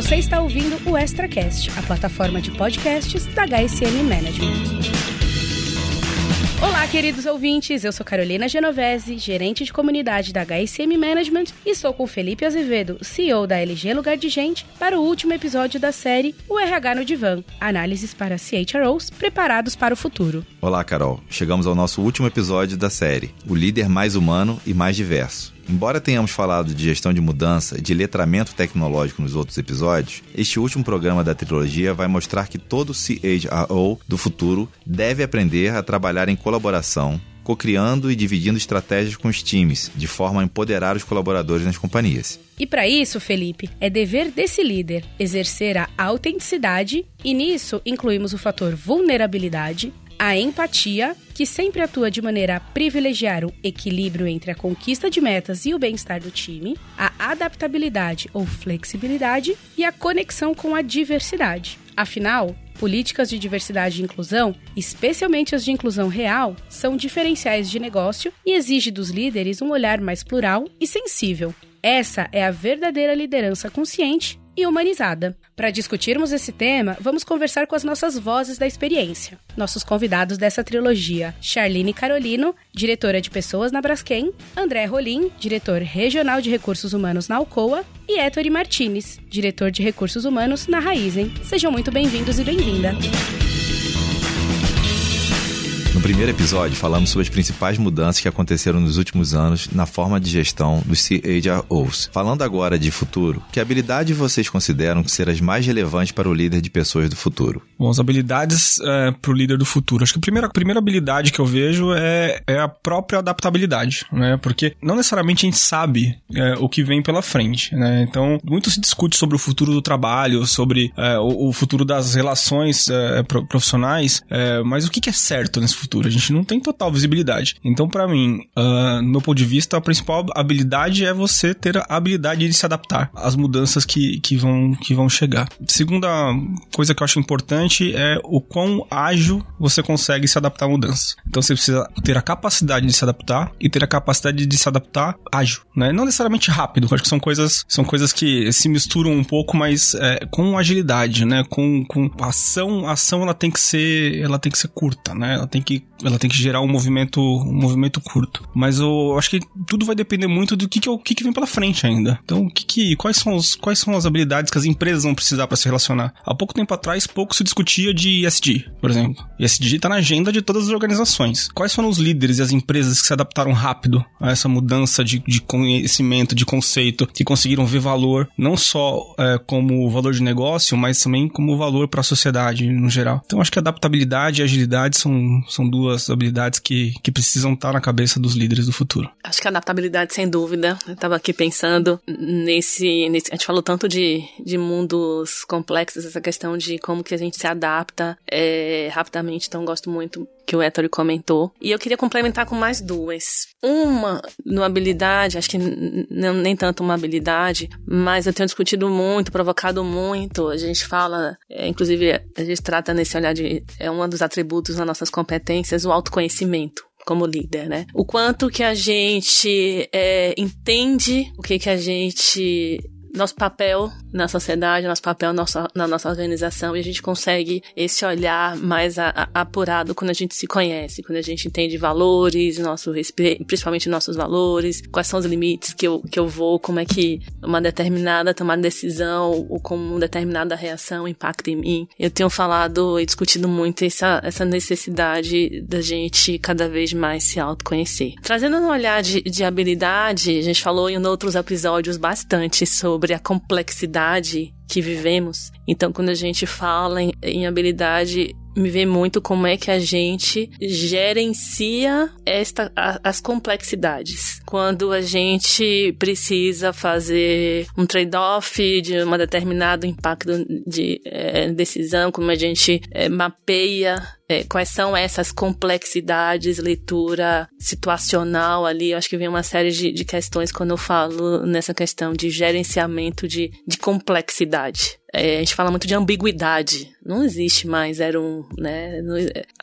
Você está ouvindo o ExtraCast, a plataforma de podcasts da HSM Management. Olá, queridos ouvintes. Eu sou Carolina Genovese, gerente de comunidade da HSM Management, e estou com Felipe Azevedo, CEO da LG Lugar de Gente, para o último episódio da série O RH no Divã análises para CHROs preparados para o futuro. Olá, Carol. Chegamos ao nosso último episódio da série, O Líder Mais Humano e Mais Diverso. Embora tenhamos falado de gestão de mudança e de letramento tecnológico nos outros episódios, este último programa da trilogia vai mostrar que todo CHRO do futuro deve aprender a trabalhar em colaboração, co-criando e dividindo estratégias com os times, de forma a empoderar os colaboradores nas companhias. E para isso, Felipe, é dever desse líder exercer a autenticidade, e nisso incluímos o fator vulnerabilidade, a empatia, que sempre atua de maneira a privilegiar o equilíbrio entre a conquista de metas e o bem-estar do time, a adaptabilidade ou flexibilidade e a conexão com a diversidade. Afinal, políticas de diversidade e inclusão, especialmente as de inclusão real, são diferenciais de negócio e exige dos líderes um olhar mais plural e sensível. Essa é a verdadeira liderança consciente e humanizada. Para discutirmos esse tema, vamos conversar com as nossas vozes da experiência. Nossos convidados dessa trilogia: Charlene Carolino, diretora de pessoas na Braskem, André Rolim, diretor regional de recursos humanos na Alcoa, e Ettore Martinez, diretor de recursos humanos na Raizen. Sejam muito bem-vindos e bem-vinda. Primeiro episódio, falamos sobre as principais mudanças que aconteceram nos últimos anos na forma de gestão dos CHROs. Falando agora de futuro, que habilidade vocês consideram ser as mais relevantes para o líder de pessoas do futuro? Bom, as habilidades é, para o líder do futuro. Acho que a primeira, a primeira habilidade que eu vejo é, é a própria adaptabilidade, né? Porque não necessariamente a gente sabe é, o que vem pela frente, né? Então, muito se discute sobre o futuro do trabalho, sobre é, o, o, futuro das relações é, profissionais, é, mas o que, que é certo nesse futuro? Futuro. A gente não tem total visibilidade. Então, para mim, uh, no meu ponto de vista, a principal habilidade é você ter a habilidade de se adaptar às mudanças que, que, vão, que vão chegar. Segunda coisa que eu acho importante é o quão ágil você consegue se adaptar à mudança. Então, você precisa ter a capacidade de se adaptar e ter a capacidade de se adaptar ágil, né? Não necessariamente rápido. acho que são coisas, são coisas que se misturam um pouco, mas é, com agilidade, né? Com, com ação, a ação ela tem que ser, ela tem que ser curta, né? Ela tem que ela tem que gerar um movimento, um movimento curto. Mas eu acho que tudo vai depender muito do que que, o que, que vem pela frente ainda. Então, o que, que quais são os, quais são as habilidades que as empresas vão precisar para se relacionar? Há pouco tempo atrás, pouco se discutia de ESG, por exemplo. ESG está na agenda de todas as organizações. Quais foram os líderes e as empresas que se adaptaram rápido a essa mudança de, de conhecimento, de conceito, que conseguiram ver valor não só é, como valor de negócio, mas também como valor para a sociedade no geral. Então, acho que adaptabilidade e agilidade são, são duas habilidades que, que precisam estar na cabeça dos líderes do futuro. Acho que a adaptabilidade, sem dúvida. Eu estava aqui pensando nesse, nesse. A gente falou tanto de, de mundos complexos, essa questão de como que a gente se adapta é, rapidamente. Então, gosto muito que o Ettore comentou. E eu queria complementar com mais duas. Uma, no habilidade, acho que nem tanto uma habilidade, mas eu tenho discutido muito, provocado muito. A gente fala, é, inclusive, a gente trata nesse olhar de. É um dos atributos das nossas competências, o autoconhecimento como líder, né? O quanto que a gente é, entende o que que a gente nosso papel na sociedade, nosso papel na nossa organização, e a gente consegue esse olhar mais a, a, apurado quando a gente se conhece, quando a gente entende valores, nosso principalmente nossos valores, quais são os limites que eu, que eu vou, como é que uma determinada tomada de decisão ou como uma determinada reação impacta em mim. Eu tenho falado e discutido muito essa, essa necessidade da gente cada vez mais se autoconhecer. Trazendo um olhar de, de habilidade, a gente falou em outros episódios bastante sobre sobre a complexidade que vivemos. Então, quando a gente fala em, em habilidade, me vê muito como é que a gente gerencia esta, a, as complexidades. Quando a gente precisa fazer um trade-off de um determinado impacto de é, decisão, como a gente é, mapeia é, quais são essas complexidades, leitura situacional ali. Eu acho que vem uma série de, de questões quando eu falo nessa questão de gerenciamento de, de complexidade. É, a gente fala muito de ambiguidade. Não existe mais zero um, né? Não,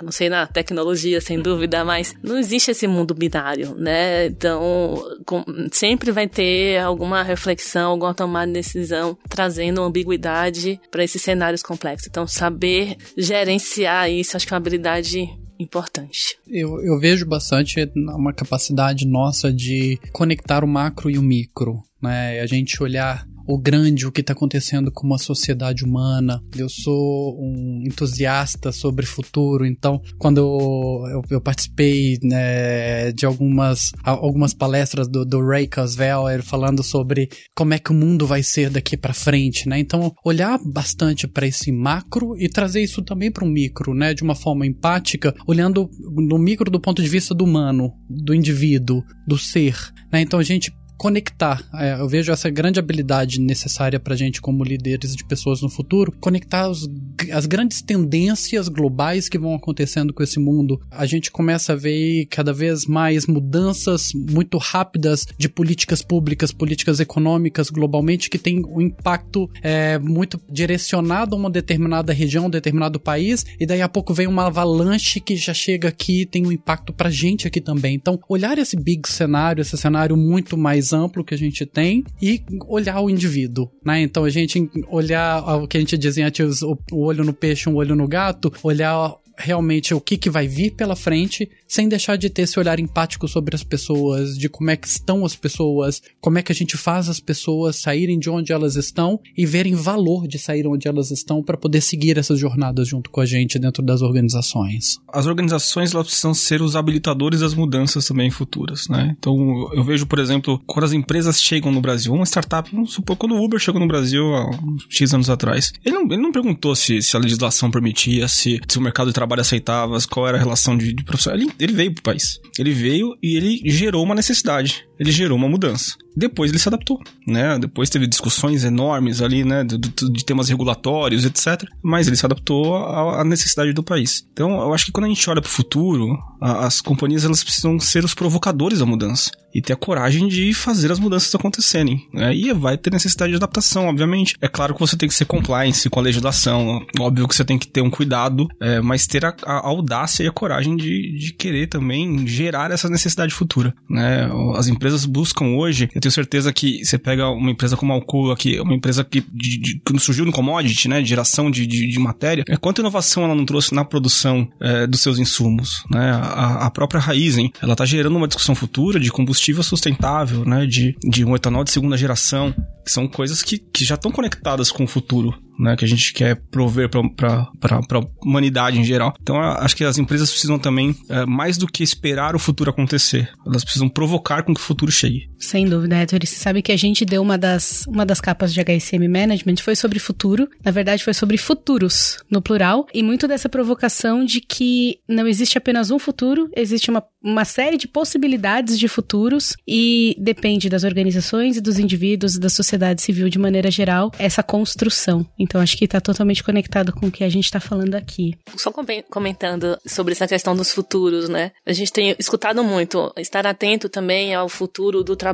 não sei na tecnologia, sem dúvida, mas não existe esse mundo binário, né? Então, com, sempre vai ter alguma reflexão, alguma tomada de decisão trazendo ambiguidade para esses cenários complexos. Então, saber gerenciar isso, acho que é uma habilidade importante. Eu, eu vejo bastante uma capacidade nossa de conectar o macro e o micro, né? A gente olhar o grande, o que está acontecendo com uma sociedade humana. Eu sou um entusiasta sobre futuro, então quando eu, eu, participei né, de algumas, algumas palestras do, do Ray Kurzweil falando sobre como é que o mundo vai ser daqui para frente, né? Então olhar bastante para esse macro e trazer isso também para um micro, né? De uma forma empática, olhando no micro do ponto de vista do humano, do indivíduo, do ser, né? Então a gente conectar. É, eu vejo essa grande habilidade necessária para gente como líderes de pessoas no futuro, conectar os, as grandes tendências globais que vão acontecendo com esse mundo. A gente começa a ver cada vez mais mudanças muito rápidas de políticas públicas, políticas econômicas globalmente que tem um impacto é, muito direcionado a uma determinada região, um determinado país, e daí a pouco vem uma avalanche que já chega aqui tem um impacto pra gente aqui também. Então, olhar esse big cenário, esse cenário muito mais mais amplo que a gente tem e olhar o indivíduo, né? Então a gente olhar o que a gente dizia antes, o olho no peixe, um olho no gato, olhar realmente o que, que vai vir pela frente, sem deixar de ter esse olhar empático sobre as pessoas, de como é que estão as pessoas, como é que a gente faz as pessoas saírem de onde elas estão e verem valor de sair onde elas estão para poder seguir essas jornadas junto com a gente dentro das organizações. As organizações elas precisam ser os habilitadores das mudanças também futuras, né? Então eu vejo, por exemplo, quando as empresas chegam no Brasil, uma startup, vamos supor, quando o Uber chegou no Brasil há uns X anos atrás, ele não, ele não perguntou se, se a legislação permitia, se, se o mercado de trabalho aceitava, qual era a relação de, de profissão. Ele, ele veio pro país. Ele veio e ele gerou uma necessidade. Ele gerou uma mudança. Depois ele se adaptou, né? Depois teve discussões enormes ali, né? De, de, temas regulatórios, etc. Mas ele se adaptou à, à, necessidade do país. Então, eu acho que quando a gente olha para o futuro, a, as companhias elas precisam ser os provocadores da mudança e ter a coragem de fazer as mudanças acontecerem. Né? E vai ter necessidade de adaptação, obviamente. É claro que você tem que ser compliance com a legislação, óbvio que você tem que ter um cuidado, é, mas ter a, a, audácia e a coragem de, de querer também gerar essa necessidade futura. Né? As empresas buscam hoje, eu tenho certeza que você pega uma empresa como a Alcoa, que é uma empresa que, de, de, que surgiu no commodity, né, de geração de, de, de, matéria, é quanta inovação ela não trouxe na produção é, dos seus insumos, né? A, a própria Raizen, ela está gerando uma discussão futura de combustível sustentável, né, de, de um etanol de segunda geração, são coisas que, que já estão conectadas com o futuro, né, que a gente quer prover para a humanidade em geral. Então, acho que as empresas precisam também, é, mais do que esperar o futuro acontecer, elas precisam provocar com que o futuro chegue. Sem dúvida, Héctor. Você sabe que a gente deu uma das, uma das capas de HSM Management foi sobre futuro. Na verdade, foi sobre futuros, no plural. E muito dessa provocação de que não existe apenas um futuro, existe uma, uma série de possibilidades de futuros e depende das organizações e dos indivíduos, da sociedade civil de maneira geral, essa construção. Então acho que está totalmente conectado com o que a gente está falando aqui. Só comentando sobre essa questão dos futuros, né? A gente tem escutado muito estar atento também ao futuro do trabalho.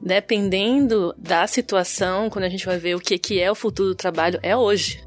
Dependendo da situação, quando a gente vai ver o que, que é o futuro do trabalho, é hoje.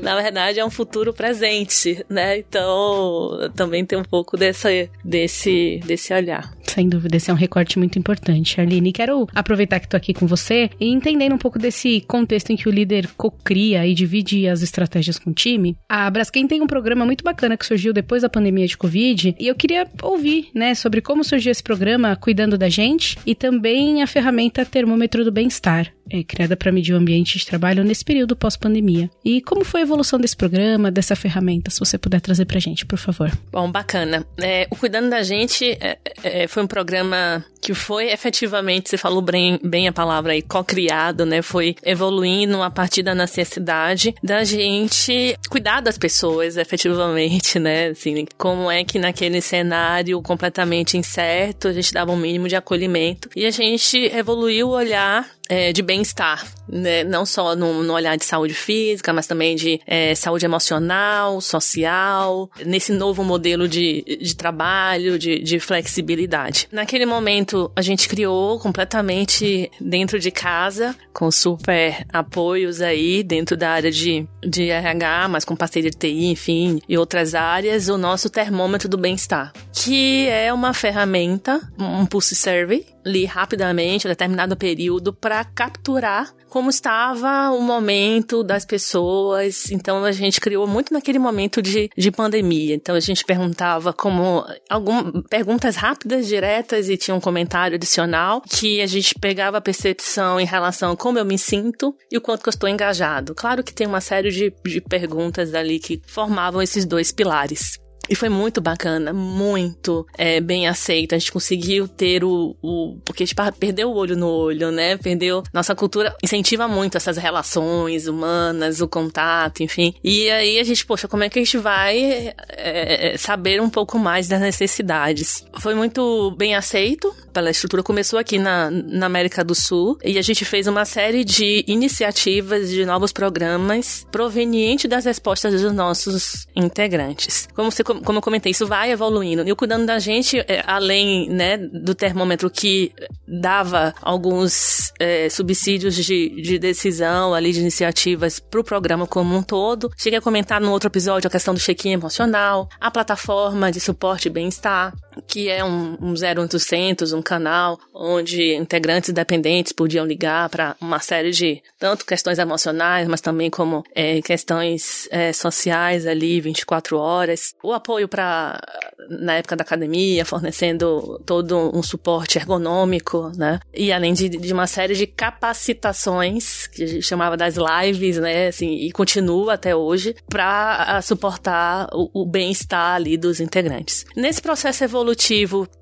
Na verdade, é um futuro presente, né? Então, também tem um pouco dessa, desse, desse olhar. Sem dúvida, esse é um recorte muito importante, Aline. Quero aproveitar que estou aqui com você e entendendo um pouco desse contexto em que o líder co-cria e divide as estratégias com o time. A Braskem tem um programa muito bacana que surgiu depois da pandemia de Covid e eu queria ouvir, né, sobre como surgiu esse programa cuidando da gente e também a ferramenta Termômetro do Bem-Estar é, criada para medir o ambiente de trabalho nesse período pós-pandemia. E como foi a evolução desse programa, dessa ferramenta, se você puder trazer para a gente, por favor. Bom, bacana. É, o Cuidando da Gente é, é, foi um programa que foi efetivamente, você falou bem, bem a palavra aí, co-criado, né? Foi evoluindo a partir da necessidade da gente cuidar das pessoas efetivamente, né? Assim, como é que naquele cenário completamente incerto a gente dava um mínimo de acolhimento e a gente evoluiu o olhar é, de bem-estar, né? não só no, no, olhar de saúde física, mas também de é, saúde emocional, social, nesse novo modelo de, de trabalho, de, de flexibilidade. Naquele momento, a gente criou completamente dentro de casa, com super apoios aí dentro da área de, de RH, mas com parceria de TI, enfim, e outras áreas, o nosso termômetro do bem-estar, que é uma ferramenta, um pulse survey, li rapidamente, um determinado período, para capturar como estava o momento das pessoas. Então a gente criou muito naquele momento de, de pandemia. Então a gente perguntava como algumas perguntas rápidas, diretas e tinha um comentário adicional que a gente pegava a percepção em relação a como eu me sinto e o quanto que eu estou engajado. Claro que tem uma série de, de perguntas ali que formavam esses dois pilares. E foi muito bacana, muito é, bem aceito. A gente conseguiu ter o, o. Porque a gente perdeu o olho no olho, né? Perdeu. Nossa cultura incentiva muito essas relações humanas, o contato, enfim. E aí a gente, poxa, como é que a gente vai é, saber um pouco mais das necessidades? Foi muito bem aceito pela estrutura. Começou aqui na, na América do Sul e a gente fez uma série de iniciativas, de novos programas provenientes das respostas dos nossos integrantes. Como você como eu comentei, isso vai evoluindo. E o cuidando da gente, é, além né, do termômetro que dava alguns é, subsídios de, de decisão ali, de iniciativas para o programa como um todo, cheguei a comentar no outro episódio a questão do check-in emocional, a plataforma de suporte e bem-estar, que é um, um 0800, um canal onde integrantes independentes podiam ligar para uma série de tanto questões emocionais, mas também como é, questões é, sociais ali 24 horas. O apoio para na época da academia, fornecendo todo um suporte ergonômico, né? E além de, de uma série de capacitações que a gente chamava das lives, né? Assim, e continua até hoje para suportar o, o bem-estar ali dos integrantes. Nesse processo evolutivo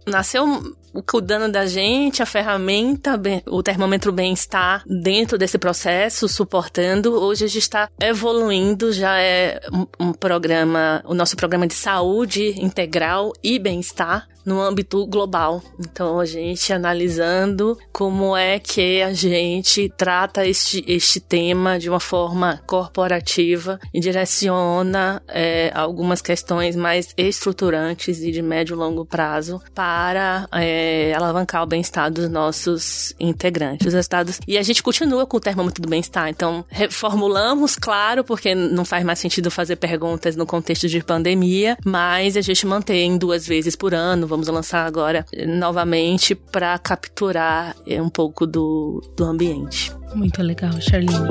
nasceu cuidando da gente, a ferramenta, o termômetro bem-estar dentro desse processo, suportando. Hoje a gente está evoluindo, já é um programa, o nosso programa de saúde integral e bem-estar, no âmbito global. Então, a gente analisando como é que a gente trata este, este tema de uma forma corporativa e direciona é, algumas questões mais estruturantes e de médio e longo prazo para é, alavancar o bem-estar dos nossos integrantes, os estados. E a gente continua com o termômetro do bem-estar. Então, reformulamos, claro, porque não faz mais sentido fazer perguntas no contexto de pandemia, mas a gente mantém duas vezes por ano, vamos lançar agora novamente para capturar um pouco do, do ambiente. Muito legal, Charlene.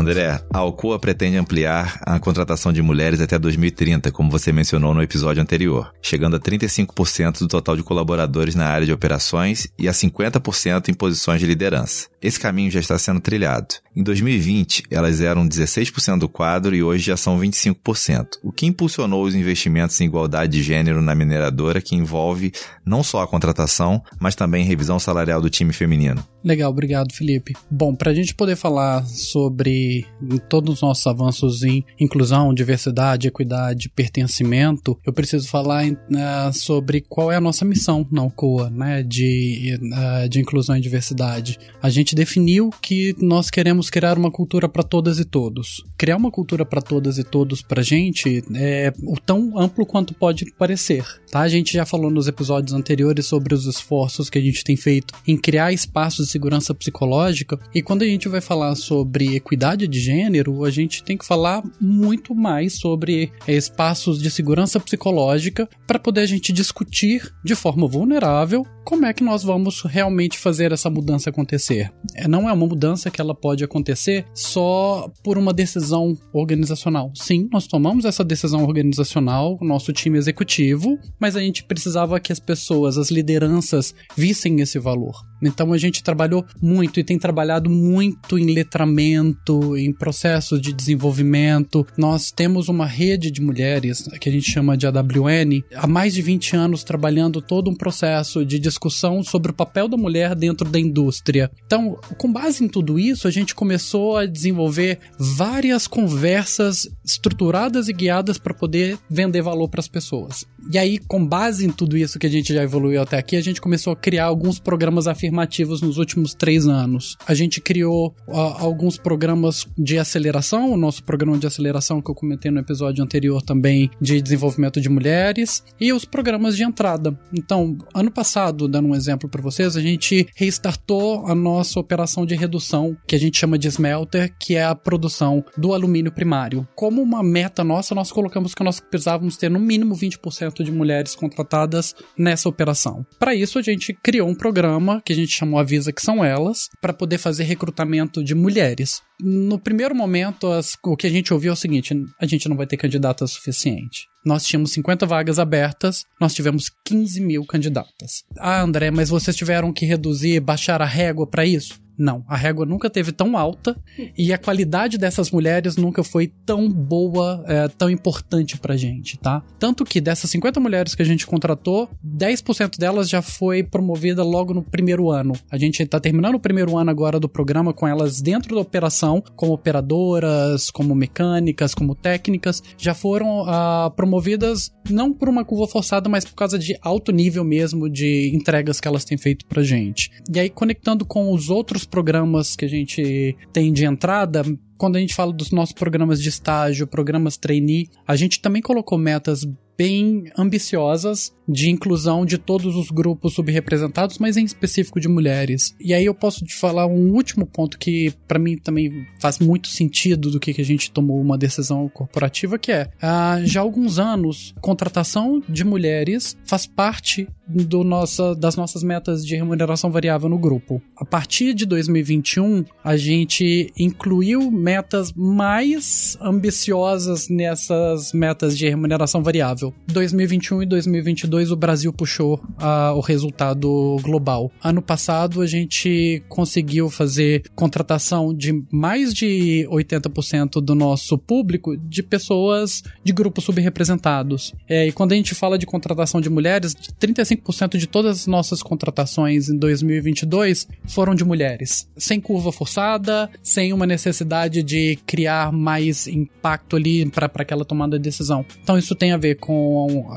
André, a Alcoa pretende ampliar a contratação de mulheres até 2030, como você mencionou no episódio anterior, chegando a 35% do total de colaboradores na área de operações e a 50% em posições de liderança. Esse caminho já está sendo trilhado. Em 2020, elas eram 16% do quadro e hoje já são 25%, o que impulsionou os investimentos em igualdade de gênero na mineradora, que envolve não só a contratação, mas também revisão salarial do time feminino. Legal, obrigado, Felipe. Bom, para a gente poder falar sobre todos os nossos avanços em inclusão, diversidade, equidade, pertencimento, eu preciso falar uh, sobre qual é a nossa missão na UCOA, né, de, uh, de inclusão e diversidade. A gente definiu que nós queremos criar uma cultura para todas e todos. Criar uma cultura para todas e todos para a gente é o tão amplo quanto pode parecer. Tá? A gente já falou nos episódios anteriores sobre os esforços que a gente tem feito em criar espaços segurança psicológica. E quando a gente vai falar sobre equidade de gênero, a gente tem que falar muito mais sobre espaços de segurança psicológica para poder a gente discutir de forma vulnerável como é que nós vamos realmente fazer essa mudança acontecer. É, não é uma mudança que ela pode acontecer só por uma decisão organizacional. Sim, nós tomamos essa decisão organizacional, o nosso time executivo, mas a gente precisava que as pessoas, as lideranças, vissem esse valor. Então a gente trabalhou muito e tem trabalhado muito em letramento, em processos de desenvolvimento. Nós temos uma rede de mulheres que a gente chama de AWN há mais de 20 anos trabalhando todo um processo de discussão sobre o papel da mulher dentro da indústria. Então, com base em tudo isso, a gente começou a desenvolver várias conversas estruturadas e guiadas para poder vender valor para as pessoas. E aí, com base em tudo isso que a gente já evoluiu até aqui, a gente começou a criar alguns programas afirmativos nos últimos três anos. A gente criou uh, alguns programas de aceleração, o nosso programa de aceleração que eu comentei no episódio anterior também de desenvolvimento de mulheres, e os programas de entrada. Então, ano passado, dando um exemplo para vocês, a gente restartou a nossa operação de redução, que a gente chama de smelter, que é a produção do alumínio primário. Como uma meta nossa, nós colocamos que nós precisávamos ter no mínimo 20% de mulheres contratadas nessa operação. Para isso, a gente criou um programa que a gente chamou Avisa que são elas, para poder fazer recrutamento de mulheres. No primeiro momento, as, o que a gente ouviu é o seguinte: a gente não vai ter candidata suficiente. Nós tínhamos 50 vagas abertas, nós tivemos 15 mil candidatas. Ah, André, mas vocês tiveram que reduzir, baixar a régua para isso? Não, a régua nunca teve tão alta e a qualidade dessas mulheres nunca foi tão boa, é, tão importante pra gente, tá? Tanto que dessas 50 mulheres que a gente contratou, 10% delas já foi promovida logo no primeiro ano. A gente tá terminando o primeiro ano agora do programa com elas dentro da operação, como operadoras, como mecânicas, como técnicas, já foram uh, promovidas não por uma curva forçada, mas por causa de alto nível mesmo de entregas que elas têm feito pra gente. E aí, conectando com os outros programas que a gente tem de entrada, quando a gente fala dos nossos programas de estágio, programas trainee, a gente também colocou metas bem ambiciosas de inclusão de todos os grupos subrepresentados, mas em específico de mulheres. E aí eu posso te falar um último ponto que para mim também faz muito sentido do que, que a gente tomou uma decisão corporativa, que é uh, já há alguns anos contratação de mulheres faz parte do nossa, das nossas metas de remuneração variável no grupo. A partir de 2021, a gente incluiu metas mais ambiciosas nessas metas de remuneração variável. 2021 e 2022 o Brasil puxou uh, o resultado global. Ano passado a gente conseguiu fazer contratação de mais de 80% do nosso público de pessoas de grupos subrepresentados. É, e quando a gente fala de contratação de mulheres, 35% de todas as nossas contratações em 2022 foram de mulheres. Sem curva forçada, sem uma necessidade de criar mais impacto ali para aquela tomada de decisão. Então isso tem a ver com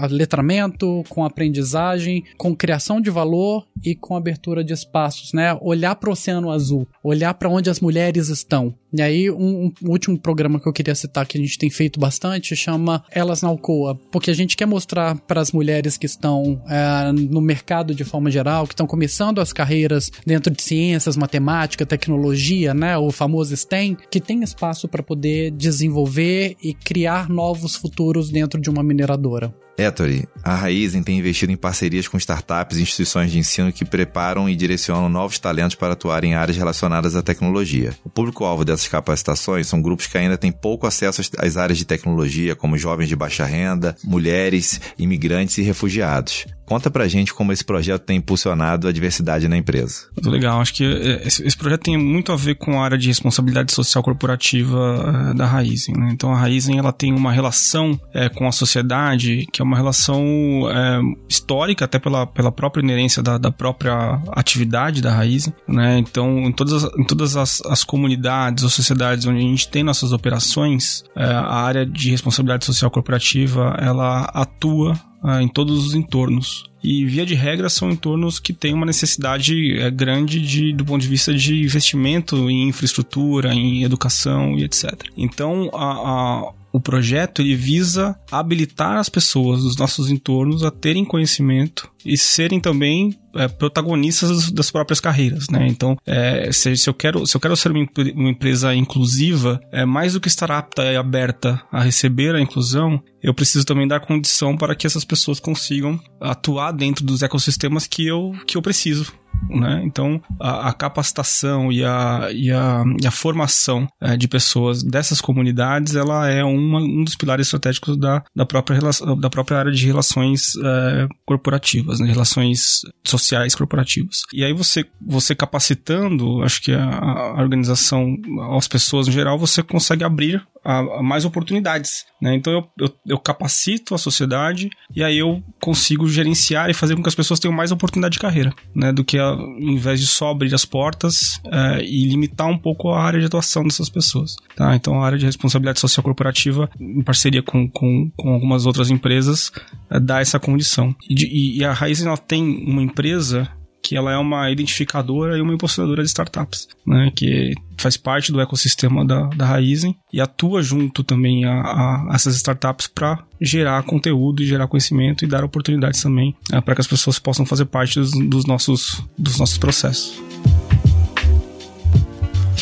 letramento, com aprendizagem, com criação de valor e com abertura de espaços, né? Olhar para o oceano azul, olhar para onde as mulheres estão. E aí, um, um, último programa que eu queria citar que a gente tem feito bastante chama Elas na Alcoa, porque a gente quer mostrar para as mulheres que estão é, no mercado de forma geral, que estão começando as carreiras dentro de ciências, matemática, tecnologia, né? O famoso STEM, que tem espaço para poder desenvolver e criar novos futuros dentro de uma mineradora. Ettore, a Raizen tem investido em parcerias com startups e instituições de ensino que preparam e direcionam novos talentos para atuar em áreas relacionadas à tecnologia. O público-alvo dessas capacitações são grupos que ainda têm pouco acesso às áreas de tecnologia, como jovens de baixa renda, mulheres, imigrantes e refugiados. Conta pra gente como esse projeto tem impulsionado a diversidade na empresa. Legal. Acho que é, esse projeto tem muito a ver com a área de responsabilidade social corporativa é, da Raizen. Né? Então a Raizen ela tem uma relação é, com a sociedade que é uma relação é, histórica, até pela, pela própria inerência da, da própria atividade da Raizen. Né? Então em todas, as, em todas as, as, comunidades ou sociedades onde a gente tem nossas operações, é, a área de responsabilidade social corporativa ela atua ah, em todos os entornos. E, via de regra, são entornos que têm uma necessidade é, grande de, do ponto de vista de investimento em infraestrutura, em educação e etc. Então, a, a o projeto ele visa habilitar as pessoas dos nossos entornos a terem conhecimento e serem também é, protagonistas das próprias carreiras, né? Então, é, se, se, eu quero, se eu quero ser uma, uma, empresa inclusiva, é mais do que estar apta e aberta a receber a inclusão, eu preciso também dar condição para que essas pessoas consigam atuar dentro dos ecossistemas que eu, que eu preciso né? Então, a, a, capacitação e a, e a, e a formação é, de pessoas dessas comunidades, ela é uma, um dos pilares estratégicos da, da, própria, relação, da própria área de relações é, corporativas, né? relações sociais corporativas. E aí você, você capacitando, acho que a, a organização, as pessoas no geral, você consegue abrir a, a mais oportunidades. Né? Então eu, eu, eu, capacito a sociedade e aí eu consigo gerenciar e fazer com que as pessoas tenham mais oportunidade de carreira, né? Do que ao invés de só abrir as portas é, e limitar um pouco a área de atuação dessas pessoas. Tá? Então a área de responsabilidade social corporativa, em parceria com, com, com algumas outras empresas, é, dá essa condição. E, e, e a Raiz ela tem uma empresa que ela é uma identificadora e uma impulsionadora de startups, né, que faz parte do ecossistema da, da Raizen e atua junto também a, a, essas startups para gerar conteúdo e gerar conhecimento e dar oportunidades também é, para que as pessoas possam fazer parte dos, dos, nossos, dos nossos processos.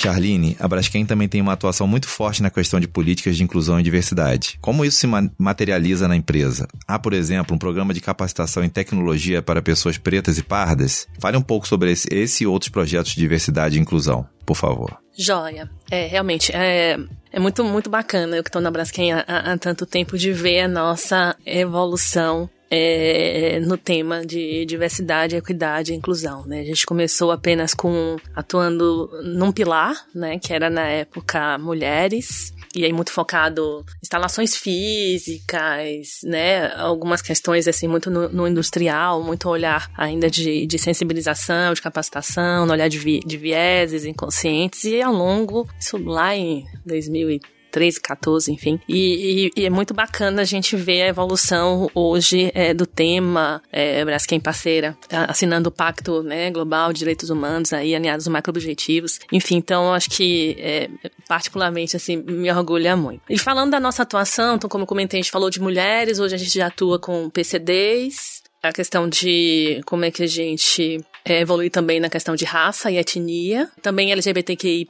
Charline, a Braskem também tem uma atuação muito forte na questão de políticas de inclusão e diversidade. Como isso se materializa na empresa? Há, por exemplo, um programa de capacitação em tecnologia para pessoas pretas e pardas? Fale um pouco sobre esse, esse e outros projetos de diversidade e inclusão, por favor. Joia. É, realmente, é, é muito, muito bacana eu que estou na Braskem há, há tanto tempo de ver a nossa evolução é, no tema de diversidade, equidade e inclusão. Né? A gente começou apenas com atuando num pilar, né, que era na época mulheres, e aí muito focado instalações físicas, né, algumas questões assim muito no, no industrial, muito olhar ainda de, de sensibilização, de capacitação, no olhar de, vi, de vieses inconscientes e ao longo, isso lá em 2013, 13, 14, enfim. E, e, e, é muito bacana a gente ver a evolução hoje é, do tema é, Braskem parceira, assinando o Pacto né, Global de Direitos Humanos, aí alinhados aos macro-objetivos. Enfim, então acho que é, particularmente assim me orgulha muito. E falando da nossa atuação, então como eu comentei, a gente falou de mulheres, hoje a gente já atua com PCDs, a questão de como é que a gente é, evoluir também na questão de raça e etnia, também LGBTQIA+,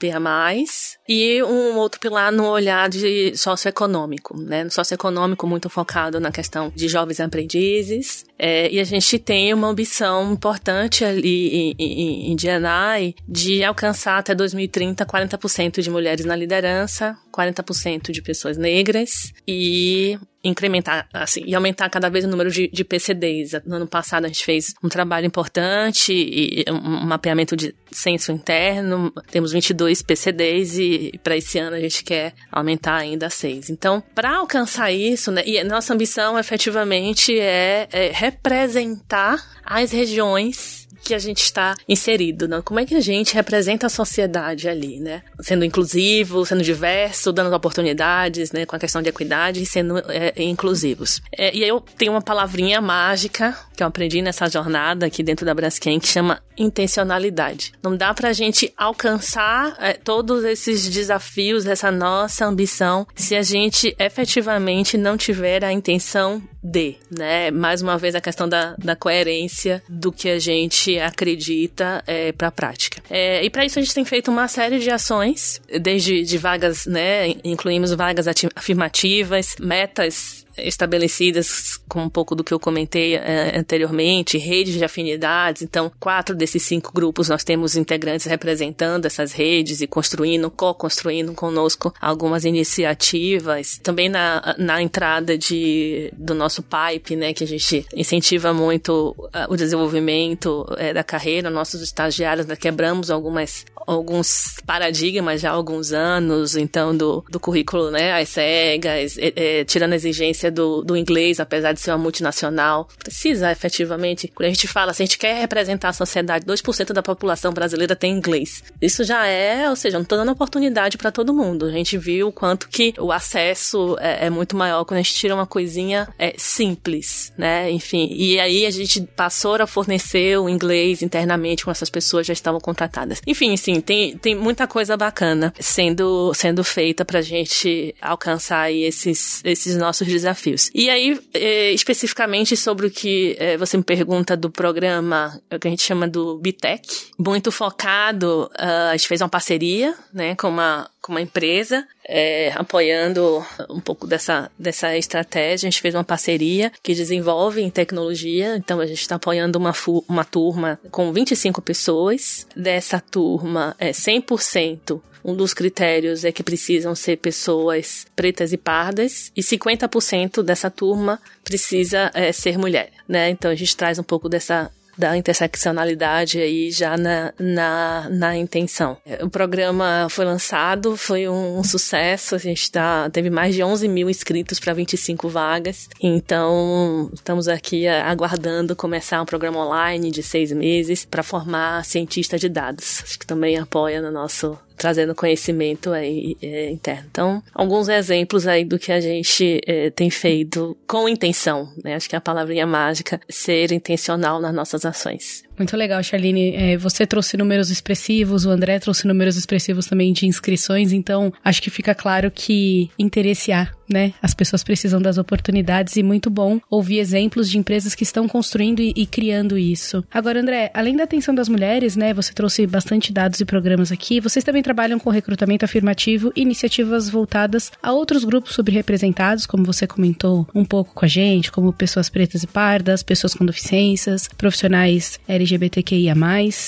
e um outro pilar no olhar de socioeconômico, né? No socioeconômico muito focado na questão de jovens aprendizes, é, e a gente tem uma ambição importante ali em, em, em DNI de alcançar até 2030 40% de mulheres na liderança, 40% de pessoas negras e incrementar, assim, e aumentar cada vez o número de, de PCDs. No ano passado a gente fez um trabalho importante e um mapeamento de censo interno, temos 22 PCDs e para esse ano a gente quer aumentar ainda a 6. Então, para alcançar isso, né, e nossa ambição efetivamente é, é representar as regiões que a gente está inserido, né? Como é que a gente representa a sociedade ali, né? Sendo inclusivo, sendo diverso, dando oportunidades, né? Com a questão de equidade e sendo é, inclusivos. É, e aí eu tenho uma palavrinha mágica que eu aprendi nessa jornada aqui dentro da Braskem que chama intencionalidade. Não dá pra gente alcançar é, todos esses desafios, essa nossa ambição, se a gente efetivamente não tiver a intenção de, né? Mais uma vez a questão da, da coerência do que a gente acredita é, para a prática. É, e para isso a gente tem feito uma série de ações, desde de vagas, né? Incluímos vagas afirmativas, metas estabelecidas com um pouco do que eu comentei é, anteriormente, redes de afinidades. Então, quatro desses cinco grupos nós temos integrantes representando essas redes e construindo, co-construindo conosco algumas iniciativas. Também na, na entrada de, do nosso pipe, né, que a gente incentiva muito uh, o desenvolvimento uh, da carreira, nossos estagiários, né, quebramos algumas alguns paradigmas já há alguns anos, então do, do currículo, né, às cegas, é, é, tirando a exigência do, do inglês, apesar de ser uma multinacional, precisa efetivamente, quando a gente fala, se a gente quer representar a sociedade, 2% da população brasileira tem inglês. Isso já é, ou seja, não tô dando oportunidade para todo mundo. A gente viu o quanto que o acesso é, é, muito maior quando a gente tira uma coisinha é, simples, né? Enfim, e aí a gente passou a fornecer o inglês internamente com essas pessoas já estavam contratadas. Enfim, sim, tem, tem muita coisa bacana sendo, sendo feita pra gente alcançar esses, esses nossos desafios desafios. E aí, é, especificamente sobre o que é, você me pergunta do programa é que a gente chama do BITEC, muito focado, uh, a gente fez uma parceria, né, com uma, com uma empresa, é, apoiando um pouco dessa, dessa estratégia. A gente fez uma parceria que desenvolve em tecnologia, então a gente está apoiando uma, uma turma com 25 pessoas. Dessa turma, é 100% um dos critérios é que precisam ser pessoas pretas e pardas, e 50% dessa turma precisa é, ser mulher, né? Então a gente traz um pouco dessa da interseccionalidade aí já na, na, na intenção. O programa foi lançado, foi um, um sucesso, a gente tá, teve mais de 11 mil inscritos para 25 vagas, então estamos aqui aguardando começar um programa online de seis meses para formar cientista de dados. Acho que também apoia no nosso trazendo conhecimento aí é, interno. Então, alguns exemplos aí do que a gente é, tem feito com intenção, né? Acho que é a palavrinha mágica, ser intencional nas nossas ações. Muito legal, Charlene. É, você trouxe números expressivos, o André trouxe números expressivos também de inscrições, então acho que fica claro que interesse há, né? As pessoas precisam das oportunidades e muito bom ouvir exemplos de empresas que estão construindo e, e criando isso. Agora, André, além da atenção das mulheres, né? Você trouxe bastante dados e programas aqui. Vocês também trabalham com recrutamento afirmativo e iniciativas voltadas a outros grupos subrepresentados, como você comentou um pouco com a gente, como pessoas pretas e pardas, pessoas com deficiências, profissionais LGBT LGBTQIA+,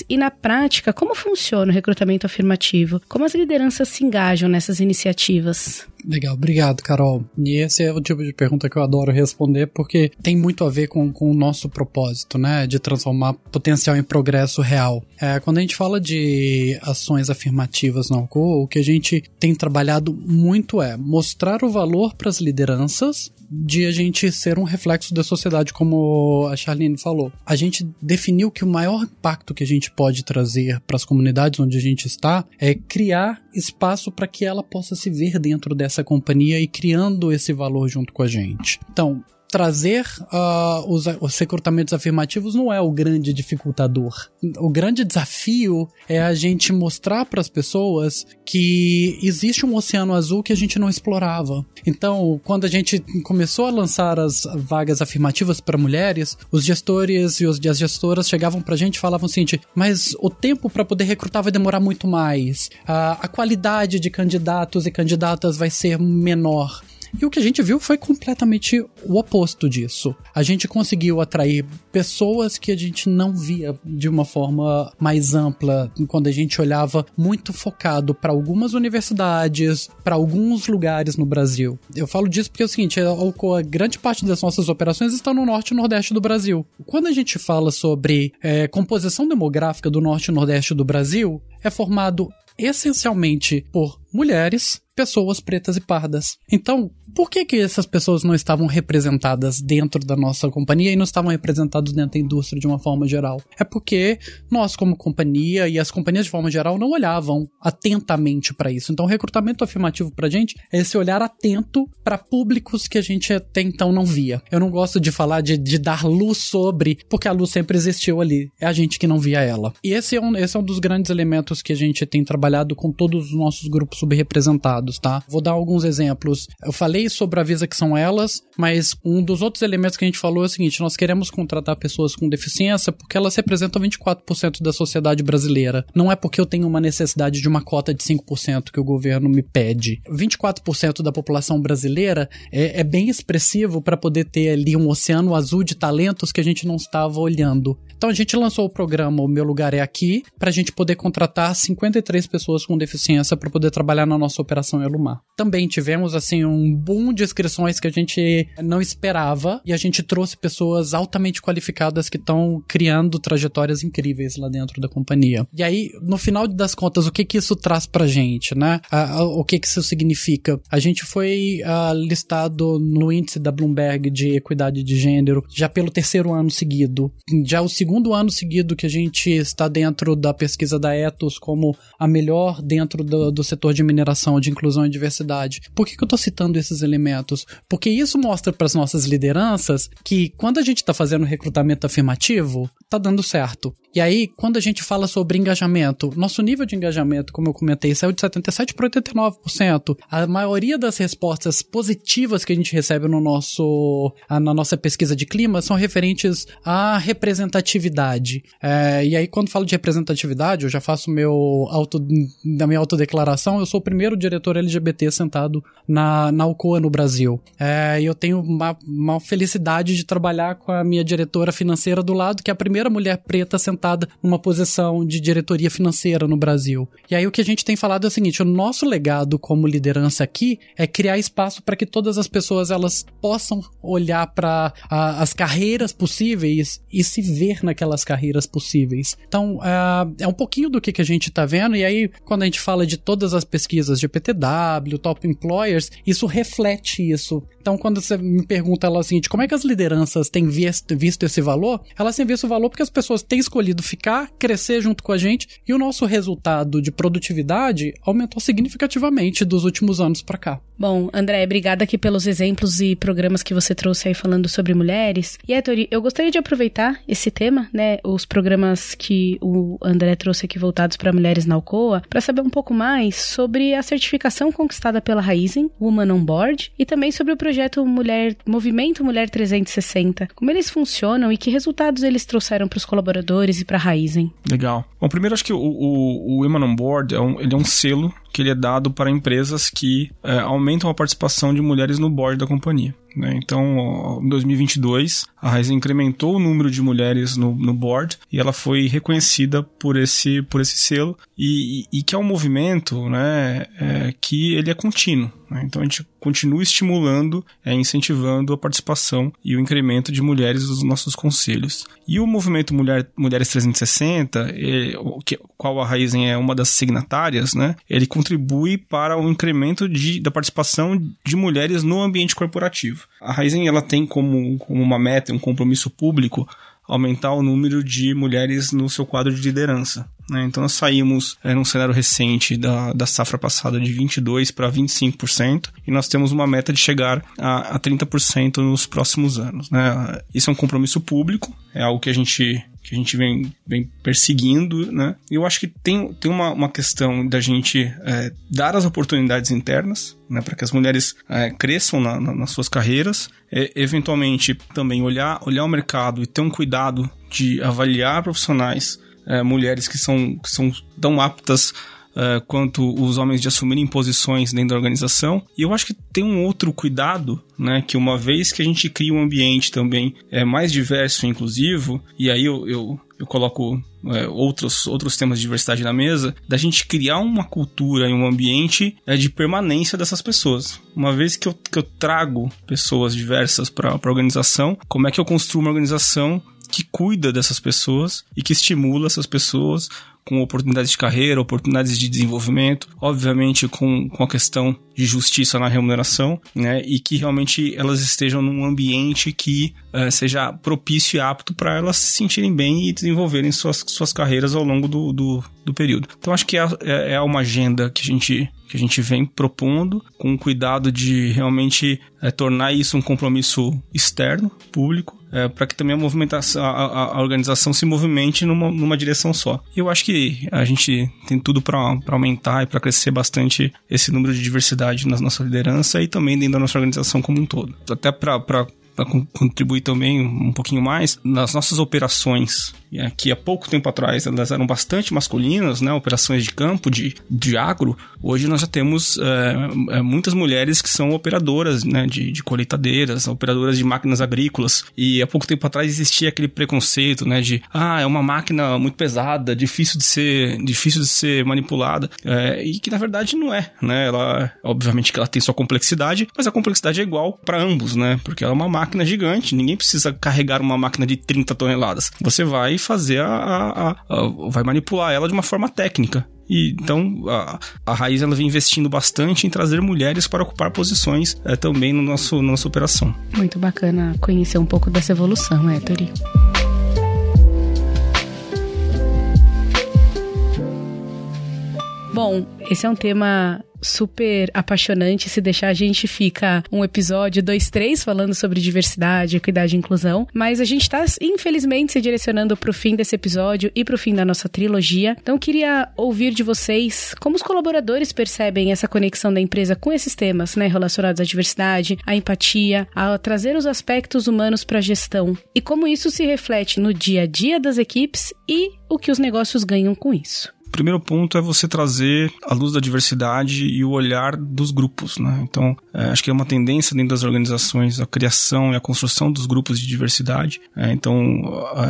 e na prática, como funciona o recrutamento afirmativo? Como as lideranças se engajam nessas iniciativas? Legal, obrigado, Carol. E esse é o tipo de pergunta que eu adoro responder porque tem muito a ver com, com o nosso propósito, né? De transformar potencial em progresso real. É, quando a gente fala de ações afirmativas no Alcoa, o que a gente tem trabalhado muito é mostrar o valor para as lideranças de a gente ser um reflexo da sociedade, como a Charlene falou. A gente definiu que o maior impacto que a gente pode trazer para as comunidades onde a gente está é criar espaço para que ela possa se ver dentro dessa companhia e criando esse valor junto com a gente. Então, trazer uh, os, os, recrutamentos afirmativos não é o grande dificultador. O grande desafio é a gente mostrar para as pessoas que existe um oceano azul que a gente não explorava. Então, quando a gente começou a lançar as vagas afirmativas para mulheres, os gestores e, as gestoras chegavam para a gente e falavam assim: mas o tempo para poder recrutar vai demorar muito mais, uh, a qualidade de candidatos e candidatas vai ser menor. E o que a gente viu foi completamente o oposto disso. A gente conseguiu atrair pessoas que a gente não via de uma forma mais ampla quando a gente olhava muito focado para algumas universidades, para alguns lugares no Brasil. Eu falo disso porque é o seguinte, a grande parte das nossas operações estão no norte e nordeste do Brasil. Quando a gente fala sobre é, composição demográfica do norte e nordeste do Brasil, é formado essencialmente por mulheres, pessoas pretas e pardas. Então, por que, que essas pessoas não estavam representadas dentro da nossa companhia e não estavam representadas dentro da indústria de uma forma geral? É porque nós, como companhia e as companhias de forma geral, não olhavam atentamente para isso. Então, recrutamento afirmativo pra gente é esse olhar atento para públicos que a gente até então não via. Eu não gosto de falar de, de dar luz sobre, porque a luz sempre existiu ali. É a gente que não via ela. E esse é um, esse é um dos grandes elementos que a gente tem trabalhado com todos os nossos grupos subrepresentados, tá? Vou dar alguns exemplos. Eu falei sobre a Visa que são elas, mas um dos outros elementos que a gente falou é o seguinte: nós queremos contratar pessoas com deficiência porque elas representam 24% da sociedade brasileira. Não é porque eu tenho uma necessidade de uma cota de 5% que o governo me pede. 24% da população brasileira é, é bem expressivo para poder ter ali um oceano azul de talentos que a gente não estava olhando. Então a gente lançou o programa O Meu Lugar é Aqui para a gente poder contratar 53 pessoas com deficiência para poder trabalhar na nossa operação Elumar. Também tivemos assim um boom de inscrições que a gente não esperava e a gente trouxe pessoas altamente qualificadas que estão criando trajetórias incríveis lá dentro da companhia. E aí, no final das contas, o que que isso traz pra gente, né? o que que isso significa? A gente foi uh, listado no índice da Bloomberg de equidade de gênero já pelo terceiro ano seguido. Já o segundo ano seguido que a gente está dentro da pesquisa da Ethos como a melhor dentro do, do setor de mineração, de inclusão e diversidade. Por que, que eu tô citando esses elementos, porque isso mostra para as nossas lideranças que quando a gente está fazendo recrutamento afirmativo, tá dando certo. E aí, quando a gente fala sobre engajamento, nosso nível de engajamento, como eu comentei, saiu de 77 para 89%. A maioria das respostas positivas que a gente recebe no nosso, na nossa pesquisa de clima são referentes à representatividade. É, e aí, quando falo de representatividade, eu já faço meu auto, da minha autodeclaração, eu sou o primeiro diretor LGBT sentado na, na Alcoa no Brasil. É, e eu tenho uma, uma felicidade de trabalhar com a minha diretora financeira do lado, que é a primeira mulher preta sentada sentada numa posição de diretoria financeira no Brasil. E aí o que a gente tem falado é o seguinte: o nosso legado como liderança aqui é criar espaço para que todas as pessoas elas possam olhar para as carreiras possíveis e se ver naquelas carreiras possíveis. Então, uh, é um pouquinho do que, que a gente está vendo, e aí, quando a gente fala de todas as pesquisas de PTW, Top Employers, isso reflete isso. Então, quando você me pergunta ela assim, como é que as lideranças têm visto, visto esse valor, elas têm visto o valor porque as pessoas têm escolhido ficar, crescer junto com a gente, e o nosso resultado de produtividade aumentou significativamente dos últimos anos para cá. Bom, André, obrigada aqui pelos exemplos e programas que você trouxe aí falando sobre mulheres. E, Ettore, eu gostaria de aproveitar esse tema, né, os programas que o André trouxe aqui voltados para mulheres na Alcoa, para saber um pouco mais sobre a certificação conquistada pela Raizen, Woman on Board, e também sobre o projeto Mulher, Movimento Mulher 360, como eles funcionam e que resultados eles trouxeram para os colaboradores e para a Raizen. Legal. Bom, primeiro acho que o, o, o on Board é um, ele é um selo que ele é dado para empresas que é, aumentam a participação de mulheres no board da companhia. Né? Então, em 2022, a Raizen incrementou o número de mulheres no, no board e ela foi reconhecida por esse, por esse selo e, e, e que é um movimento né, é, que ele é contínuo. Né? Então, a gente continua estimulando, é, incentivando a participação e o incremento de mulheres nos nossos conselhos. E o movimento Mulher, Mulheres 360, é, o que, qual a Raizen é uma das signatárias, né, ele contribui para o incremento de, da participação de mulheres no ambiente corporativo. A Raizen ela tem como, como uma meta, um compromisso público, aumentar o número de mulheres no seu quadro de liderança. Né? Então nós saímos é, num cenário recente da, da safra passada de 22% para 25% e nós temos uma meta de chegar a, a 30% nos próximos anos. Né? Isso é um compromisso público, é algo que a gente que a gente vem, vem perseguindo, né? Eu acho que tem, tem uma, uma questão da gente é, dar as oportunidades internas, né? Para que as mulheres é, cresçam na, na, nas suas carreiras, é, eventualmente também olhar, olhar o mercado e ter um cuidado de avaliar profissionais é, mulheres que são, que são tão aptas Uh, quanto os homens de assumirem posições dentro da organização. E eu acho que tem um outro cuidado, né? Que uma vez que a gente cria um ambiente também é, mais diverso e inclusivo, e aí eu, eu, eu coloco é, outros, outros temas de diversidade na mesa, da gente criar uma cultura e um ambiente é, de permanência dessas pessoas. Uma vez que eu, que eu trago pessoas diversas para a organização, como é que eu construo uma organização que cuida dessas pessoas e que estimula essas pessoas com oportunidades de carreira, oportunidades de desenvolvimento, obviamente com, com a questão de justiça na remuneração, né? E que realmente elas estejam num ambiente que uh, seja propício e apto para elas se sentirem bem e desenvolverem suas, suas carreiras ao longo do, do, do período. Então acho que é, é, é uma agenda que a gente que a gente vem propondo, com cuidado de realmente é, tornar isso um compromisso externo, público, é, para que também a movimentação, a, a, organização se movimente numa, numa direção só. Eu acho que a gente tem tudo para aumentar e para crescer bastante esse número de diversidade na nossa liderança e também dentro da nossa organização como um todo. Até para para contribuir também um pouquinho mais nas nossas operações que há pouco tempo atrás elas eram bastante masculinas, né, operações de campo, de, de agro, hoje nós já temos é, muitas mulheres que são operadoras né, de, de colheitadeiras, operadoras de máquinas agrícolas, e há pouco tempo atrás existia aquele preconceito né, de, ah, é uma máquina muito pesada, difícil de ser, difícil de ser manipulada, é, e que na verdade não é, né, ela, obviamente que ela tem sua complexidade, mas a complexidade é igual para ambos, né, porque ela é uma máquina gigante, ninguém precisa carregar uma máquina de 30 toneladas, você vai fazer a, a, a, a vai manipular ela de uma forma técnica. E, então, a, a Raiz ela vem investindo bastante em trazer mulheres para ocupar posições é, também no nosso, na nossa operação. Muito bacana conhecer um pouco dessa evolução, Héctor. Bom, esse é um tema super apaixonante. Se deixar, a gente fica um episódio, dois, três, falando sobre diversidade, equidade e inclusão. Mas a gente tá, infelizmente, se direcionando pro fim desse episódio e pro fim da nossa trilogia. Então, queria ouvir de vocês como os colaboradores percebem essa conexão da empresa com esses temas, né, relacionados à diversidade, à empatia, a trazer os aspectos humanos para a gestão e como isso se reflete no dia a dia das equipes e o que os negócios ganham com isso. Primeiro ponto é você trazer a luz da diversidade e o olhar dos grupos, né? Então, é, acho que é uma tendência dentro das organizações a criação e a construção dos grupos de diversidade. É, então,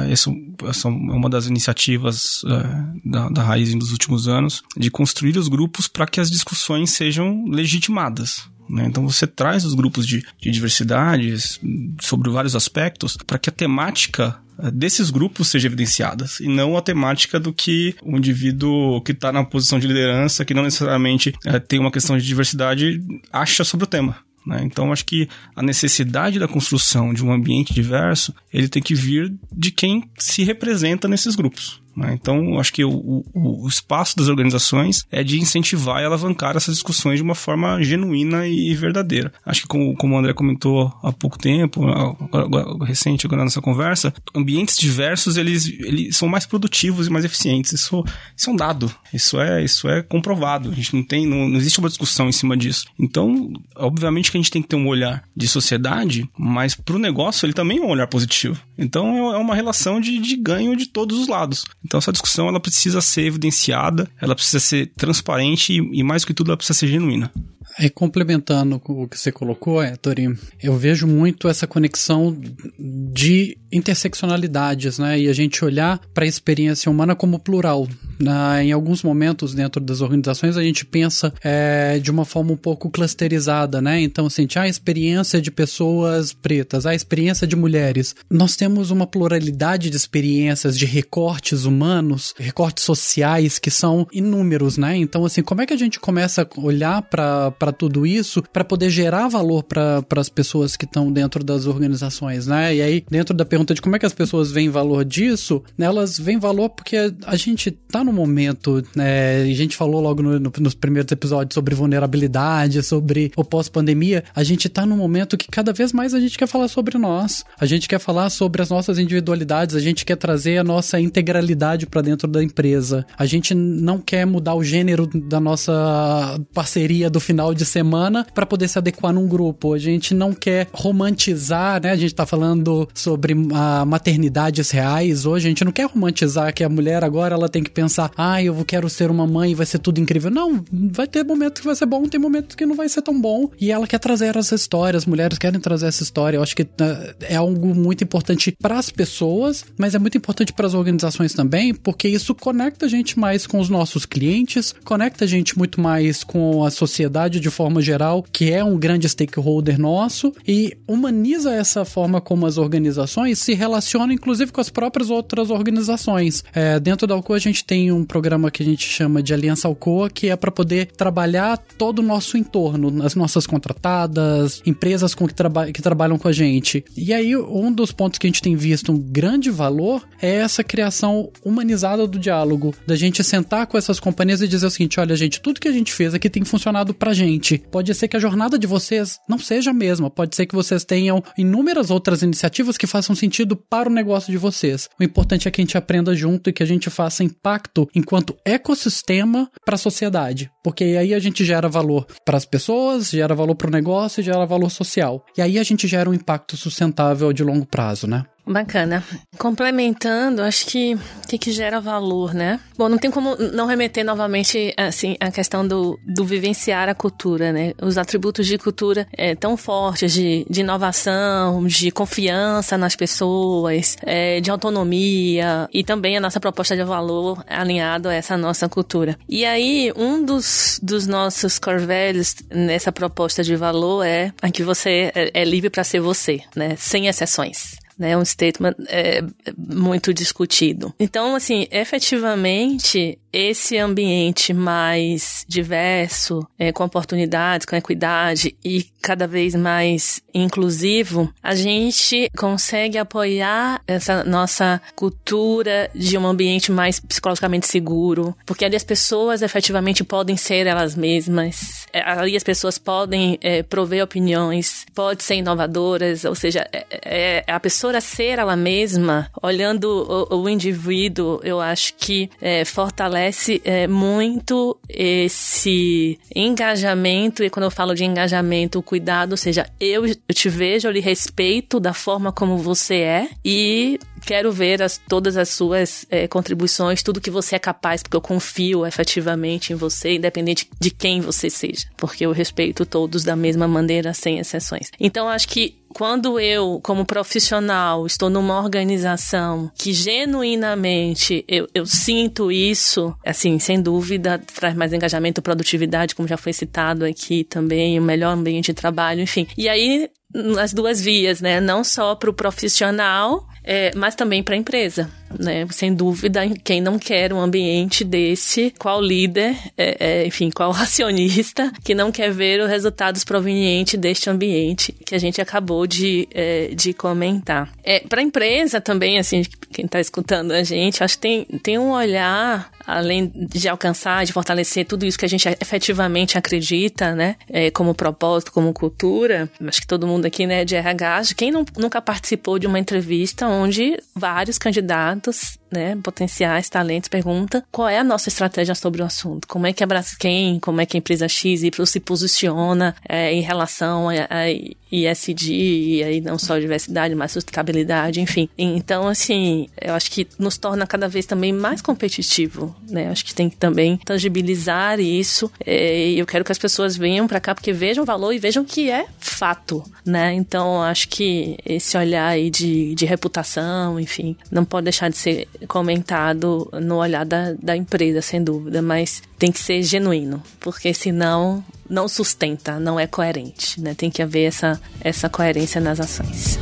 essa, essa, é uma das iniciativas é, da, da Raiz nos últimos anos, de construir os grupos para que as discussões sejam legitimadas. Né? Então você traz os grupos de, de diversidades sobre vários aspectos para que a temática eh, desses grupos seja evidenciada e não a temática do que o indivíduo que está na posição de liderança, que não necessariamente é, tem uma questão de diversidade, acha sobre o tema. Né? Então, acho que a necessidade da construção de um ambiente diverso, ele tem que vir de quem se representa nesses grupos. Né? Então, acho que o, o, o, espaço das organizações é de incentivar e alavancar essas discussões de uma forma genuína e verdadeira. Acho que, como, como o André comentou há pouco tempo, agora, recente, agora nessa conversa, ambientes diversos eles, eles são mais produtivos e mais eficientes. Isso, isso é um dado. Isso é, isso é comprovado. A gente não tem, não, não existe uma discussão em cima disso. Então, obviamente que a gente tem que ter um olhar de sociedade, mas para o negócio ele também é um olhar positivo. Então, é, é uma relação de, de ganho de todos os lados. Então essa discussão ela precisa ser evidenciada, ela precisa ser transparente e, e mais que tudo ela precisa ser genuína. É, complementando o que você colocou, é, Tori, eu vejo muito essa conexão de interseccionalidades, né? E a gente olhar para a experiência humana como plural. Na, em alguns momentos dentro das organizações a gente pensa é, de uma forma um pouco clusterizada, né? Então, assim, a experiência de pessoas pretas, a experiência de mulheres. Nós temos uma pluralidade de experiências, de recortes humanos, recortes sociais que são inúmeros, né? Então, assim, como é que a gente começa a olhar para para tudo isso para poder gerar valor para as pessoas que estão dentro das organizações, né? E aí, dentro da pergunta de como é que as pessoas veem valor disso, né, elas veem valor porque a gente tá no momento, né? A gente falou logo no, no, nos primeiros episódios sobre vulnerabilidade, sobre o pós-pandemia. A gente tá no momento que cada vez mais a gente quer falar sobre nós. A gente quer falar sobre as nossas individualidades, a gente quer trazer a nossa integralidade para dentro da empresa. A gente não quer mudar o gênero da nossa parceria do final final de semana para poder se adequar num grupo. A gente não quer romantizar, né? A gente tá falando sobre a maternidades reais hoje, a gente não quer romantizar que a mulher agora ela tem que pensar, ah, eu quero ser uma mãe e vai ser tudo incrível. Não, vai ter momentos que vai ser bom, tem momentos que não vai ser tão bom. E ela quer trazer essa história, as mulheres querem trazer essa história. Eu acho que eh, é algo muito importante para as pessoas, mas é muito importante para as organizações também, porque isso conecta a gente mais com os nossos clientes, conecta a gente muito mais com a sociedade de forma geral, que é um grande stakeholder nosso, e humaniza essa forma como as organizações se relacionam, inclusive com as próprias outras organizações. É, dentro da Alcoa, a gente tem um programa que a gente chama de Aliança Alcoa, que é para poder trabalhar todo o nosso entorno, as nossas contratadas, empresas com que, traba que trabalham com a gente. E aí, um dos pontos que a gente tem visto um grande valor é essa criação humanizada do diálogo, da gente sentar com essas companhias e dizer o seguinte: olha, gente, tudo que a gente fez aqui tem funcionado pra gente gente. Pode ser que a jornada de vocês não seja a mesma, pode ser que vocês tenham inúmeras outras iniciativas que façam sentido para o negócio de vocês. O importante é que a gente aprenda junto e que a gente faça impacto enquanto ecossistema para a sociedade, porque aí a gente gera valor para as pessoas, gera valor para o negócio e gera valor social. E aí a gente gera um impacto sustentável de longo prazo, né? Bacana. Complementando, acho que o que, que, gera valor, né? Bom, não tem como não remeter novamente, assim, a questão do, do vivenciar a cultura, né? Os atributos de cultura é, tão fortes, de, de inovação, de confiança nas pessoas, é, de autonomia e também a nossa proposta de valor alinhado a essa nossa cultura. E aí, um dos, dos nossos core values nessa proposta de valor é a que você é, é livre para ser você, né? Sem exceções né? Um statement é, muito discutido. Então, assim, efetivamente, esse ambiente mais diverso, é, com oportunidades, com equidade e cada vez mais inclusivo, a gente consegue apoiar essa nossa cultura de um ambiente mais psicologicamente seguro, porque ali as pessoas efetivamente podem ser elas mesmas, é, ali as pessoas podem é, prover opiniões, podem ser inovadoras, ou seja, é, é, a pessoa ser ela mesma, olhando o, o indivíduo, eu acho que é, fortalece fortalece é, muito esse engajamento, e quando eu falo de engajamento, o cuidado, ou seja, eu, eu te vejo, eu lhe respeito da forma como você é, e quero ver as, todas as suas é, contribuições, tudo que você é capaz, porque eu confio efetivamente em você, independente de quem você seja, porque eu respeito todos da mesma maneira, sem exceções. Então, acho que quando eu, como profissional, estou numa organização que genuinamente eu, eu sinto isso, assim, sem dúvida, traz mais engajamento, produtividade, como já foi citado aqui também, o melhor ambiente de trabalho, enfim. E aí, nas duas vias, né? Não só para o profissional, é, mas também para a empresa. Né? Sem dúvida, quem não quer um ambiente desse, qual líder, é, é, enfim, qual acionista que não quer ver os resultados provenientes deste ambiente que a gente acabou de, é, de comentar. É, para a empresa também, assim, quem está escutando a gente, acho que tem, tem um olhar além de alcançar, de fortalecer tudo isso que a gente efetivamente acredita, né, é, como propósito, como cultura, acho que todo mundo aqui, né, de RH, quem não, nunca participou de uma entrevista onde vários candidatos Santos né, potenciais talentos pergunta qual é a nossa estratégia sobre o assunto, como é que a Braskem, como é que a empresa X se posiciona é, em relação a, a e aí não só diversidade, mas sustentabilidade, enfim. Então, assim, eu acho que nos torna cada vez também mais competitivo, né? Acho que tem que também tangibilizar isso. É, e eu quero que as pessoas venham para cá porque vejam valor e vejam que é fato, né? Então, acho que esse olhar aí de, de reputação, enfim, não pode deixar de ser comentado no olhar da, da empresa, sem dúvida, mas tem que ser genuíno, porque senão não sustenta, não é coerente, né? Tem que haver essa, essa coerência nas ações.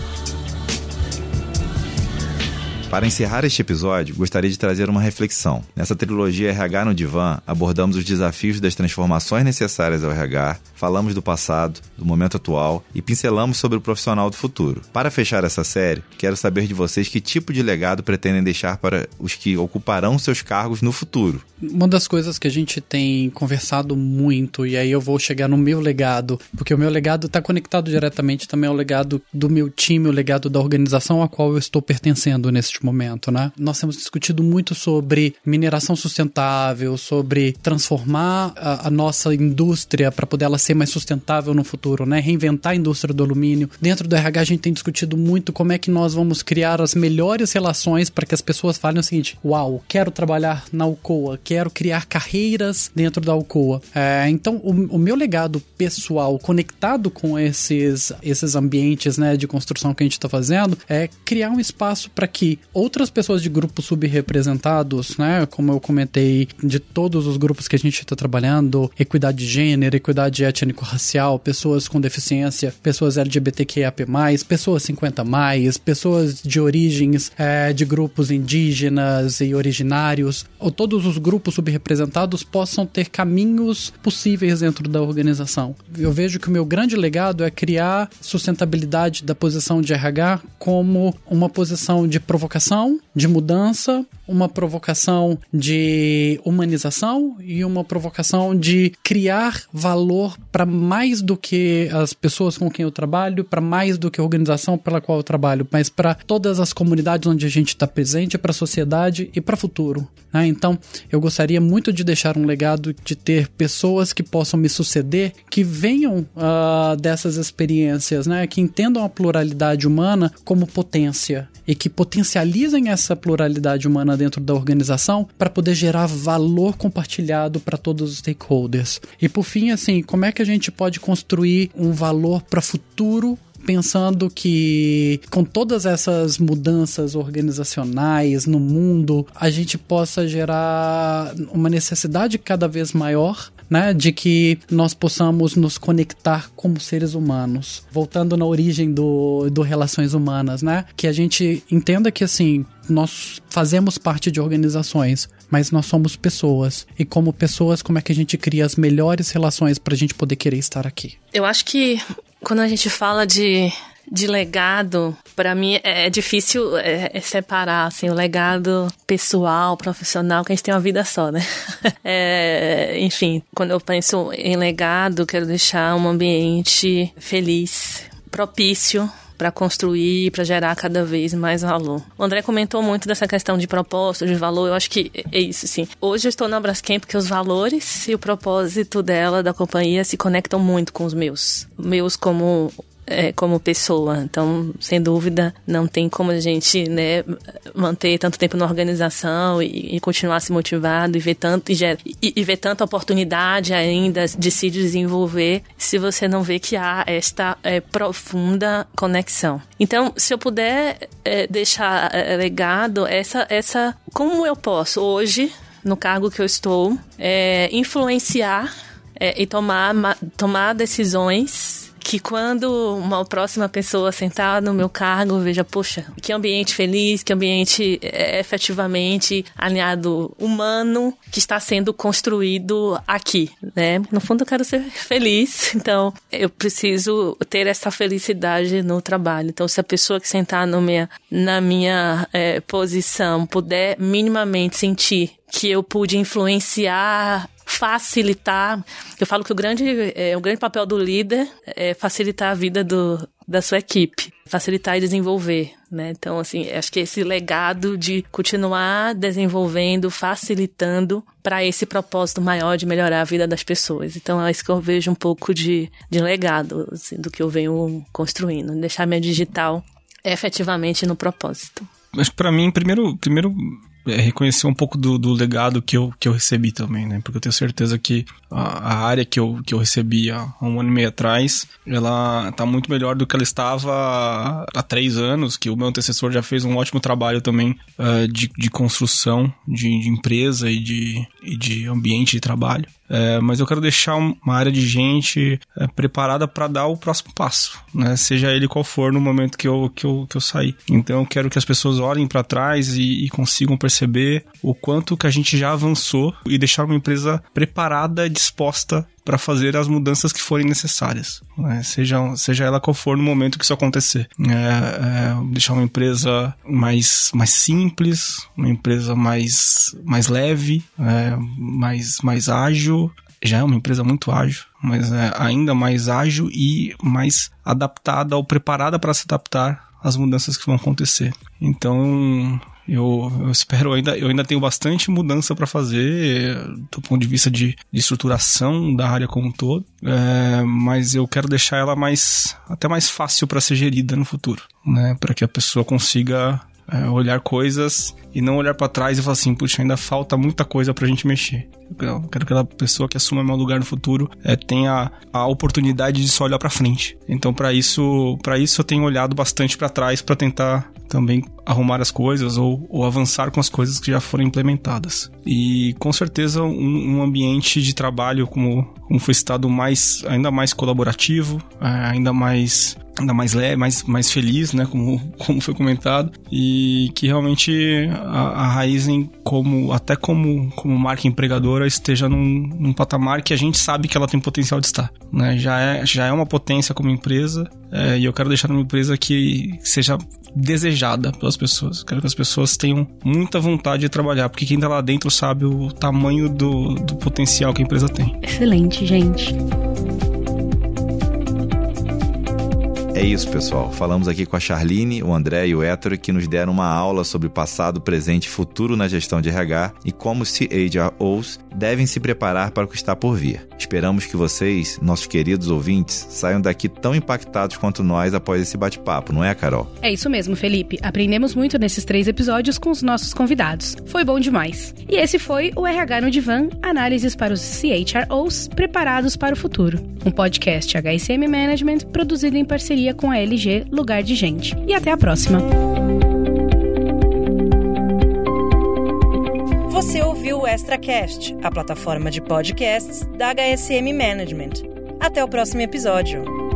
Para encerrar este episódio, gostaria de trazer uma reflexão. Nessa trilogia RH no Divã, abordamos os desafios das transformações necessárias ao RH, falamos do passado, do momento atual e pincelamos sobre o profissional do futuro. Para fechar essa série, quero saber de vocês que tipo de legado pretendem deixar para os que ocuparão seus cargos no futuro. Uma das coisas que a gente tem conversado muito, e aí eu vou chegar no meu legado, porque o meu legado está conectado diretamente também ao legado do meu time, o legado da organização a qual eu estou pertencendo neste momento, né? Nós temos discutido muito sobre mineração sustentável, sobre transformar a, a nossa indústria para poder ela ser mais sustentável no futuro, né? Reinventar a indústria do alumínio. Dentro do RH a gente tem discutido muito como é que nós vamos criar as melhores relações para que as pessoas falem o seguinte: "Uau, quero trabalhar na Alcoa, quero criar carreiras dentro da Alcoa". É, então, o, o meu legado pessoal conectado com esses esses ambientes, né, de construção que a gente está fazendo é criar um espaço para que outras pessoas de grupos subrepresentados, né, como eu comentei, de todos os grupos que a gente está trabalhando, equidade de gênero, equidade étnico-racial, pessoas com deficiência, pessoas LGBTQIAP+, pessoas 50+, pessoas de origens é, de grupos indígenas e originários, ou todos os grupos subrepresentados possam ter caminhos possíveis dentro da organização. Eu vejo que o meu grande legado é criar sustentabilidade da posição de RH como uma posição de provocação de mudança, uma provocação de humanização e uma provocação de criar valor para mais do que as pessoas com quem eu trabalho, para mais do que a organização pela qual eu trabalho, mas para todas as comunidades onde a gente está presente, para a sociedade e para o futuro. Né? Então, eu gostaria muito de deixar um legado de ter pessoas que possam me suceder, que venham uh, dessas experiências, né? que entendam a pluralidade humana como potência e que potencializem essa pluralidade humana dentro da organização para poder gerar valor compartilhado para todos os stakeholders. E por fim, assim, como é que a gente pode construir um valor para futuro pensando que com todas essas mudanças organizacionais no mundo, a gente possa gerar uma necessidade cada vez maior né, de que nós possamos nos conectar como seres humanos. Voltando na origem do, do relações humanas, né, que a gente entenda que assim, nós fazemos parte de organizações, mas nós somos pessoas. E como pessoas, como é que a gente cria as melhores relações para a gente poder querer estar aqui? Eu acho que quando a gente fala de de legado, para mim é, é difícil é, é, separar assim, o legado pessoal, profissional, que a gente tem uma vida só, né? É, enfim, quando eu penso em legado, quero deixar um ambiente feliz, propício para construir, para gerar cada vez mais valor. O André comentou muito dessa questão de propósito, de valor. Eu acho que é isso, sim. Hoje eu estou na Braskem porque os valores e o propósito dela, da companhia, se conectam muito com os meus. Meus como é, como pessoa. Então, sem dúvida, não tem como a gente né, manter tanto tempo na organização e, e continuar se motivado e ver tanto e, e, e ver tanta oportunidade ainda de se desenvolver se você não vê que há esta é, profunda conexão. Então, se eu puder é, deixar é, legado essa essa como eu posso hoje no cargo que eu estou é, influenciar é, e tomar tomar decisões que quando uma próxima pessoa sentar no meu cargo veja, poxa, que ambiente feliz, que ambiente é, efetivamente alinhado humano que está sendo construído aqui, né? No fundo eu quero ser feliz, então eu preciso ter essa felicidade no trabalho. Então se a pessoa que sentar no minha, na minha é, posição puder minimamente sentir que eu pude influenciar facilitar. Eu falo que o grande, é, o grande papel do líder é facilitar a vida do, da sua equipe, facilitar e desenvolver, né? Então, assim, acho que esse legado de continuar desenvolvendo, facilitando para esse propósito maior de melhorar a vida das pessoas. Então, é isso que eu vejo um pouco de, de legado assim, do que eu venho construindo, deixar minha digital efetivamente no propósito. Mas para mim, primeiro, primeiro reconhecer um pouco do, do, legado que eu, que eu recebi também, né? Porque eu tenho certeza que a, a, área que eu, que eu recebi há um ano e meio atrás, ela tá muito melhor do que ela estava há três anos, que o meu antecessor já fez um ótimo trabalho também uh, de, de construção de, de empresa e de, e de ambiente de trabalho. É, mas eu quero deixar uma área de gente é, preparada para dar o próximo passo, né? Seja ele qual for no momento que eu, que eu, que eu sair. Então eu quero que as pessoas olhem para trás e, e, consigam perceber o quanto que a gente já avançou e deixar uma empresa preparada, disposta para fazer as mudanças que forem necessárias, né? seja, seja ela qual for no momento que isso acontecer. É, é, deixar uma empresa mais, mais simples, uma empresa mais, mais leve, é, mais, mais ágil. Já é uma empresa muito ágil, mas é ainda mais ágil e mais adaptada ou preparada para se adaptar às mudanças que vão acontecer. Então, eu, eu, espero ainda, eu ainda tenho bastante mudança para fazer do ponto de vista de, de estruturação da área como um todo, é, mas eu quero deixar ela mais até mais fácil para ser gerida no futuro, né? Para que a pessoa consiga é, olhar coisas e não olhar para trás e falar assim, puxa, ainda falta muita coisa pra gente mexer. Eu quero que aquela pessoa que assuma meu lugar no futuro é, tenha a oportunidade de só olhar para frente. Então, para isso, para isso eu tenho olhado bastante para trás para tentar também arrumar as coisas ou, ou, avançar com as coisas que já foram implementadas. E com certeza um, um ambiente de trabalho como, como foi citado mais ainda mais colaborativo, é, ainda mais ainda mais leve, mais, mais feliz, né, como, como foi comentado, e que realmente a, a Raizen como até como, como marca empregadora esteja num, num patamar que a gente sabe que ela tem potencial de estar, né? Já é, já é uma potência como empresa é, e eu quero deixar uma empresa que seja desejada pelas pessoas. Quero que as pessoas tenham muita vontade de trabalhar, porque quem está lá dentro sabe o tamanho do, do potencial que a empresa tem. Excelente, gente. É isso, pessoal. Falamos aqui com a Charline, o André e o Hétero que nos deram uma aula sobre passado, presente e futuro na gestão de RH e como se HROs devem se preparar para o que está por vir. Esperamos que vocês, nossos queridos ouvintes, saiam daqui tão impactados quanto nós após esse bate-papo, não é, Carol? É isso mesmo, Felipe. Aprendemos muito nesses três episódios com os nossos convidados. Foi bom demais. E esse foi o RH no Divã, análises para os CHROs preparados para o futuro. Um podcast HSM Management produzido em parceria parceria com a LG Lugar de Gente. E até a próxima! Você ouviu o ExtraCast, a plataforma de podcasts da HSM Management. Até o próximo episódio.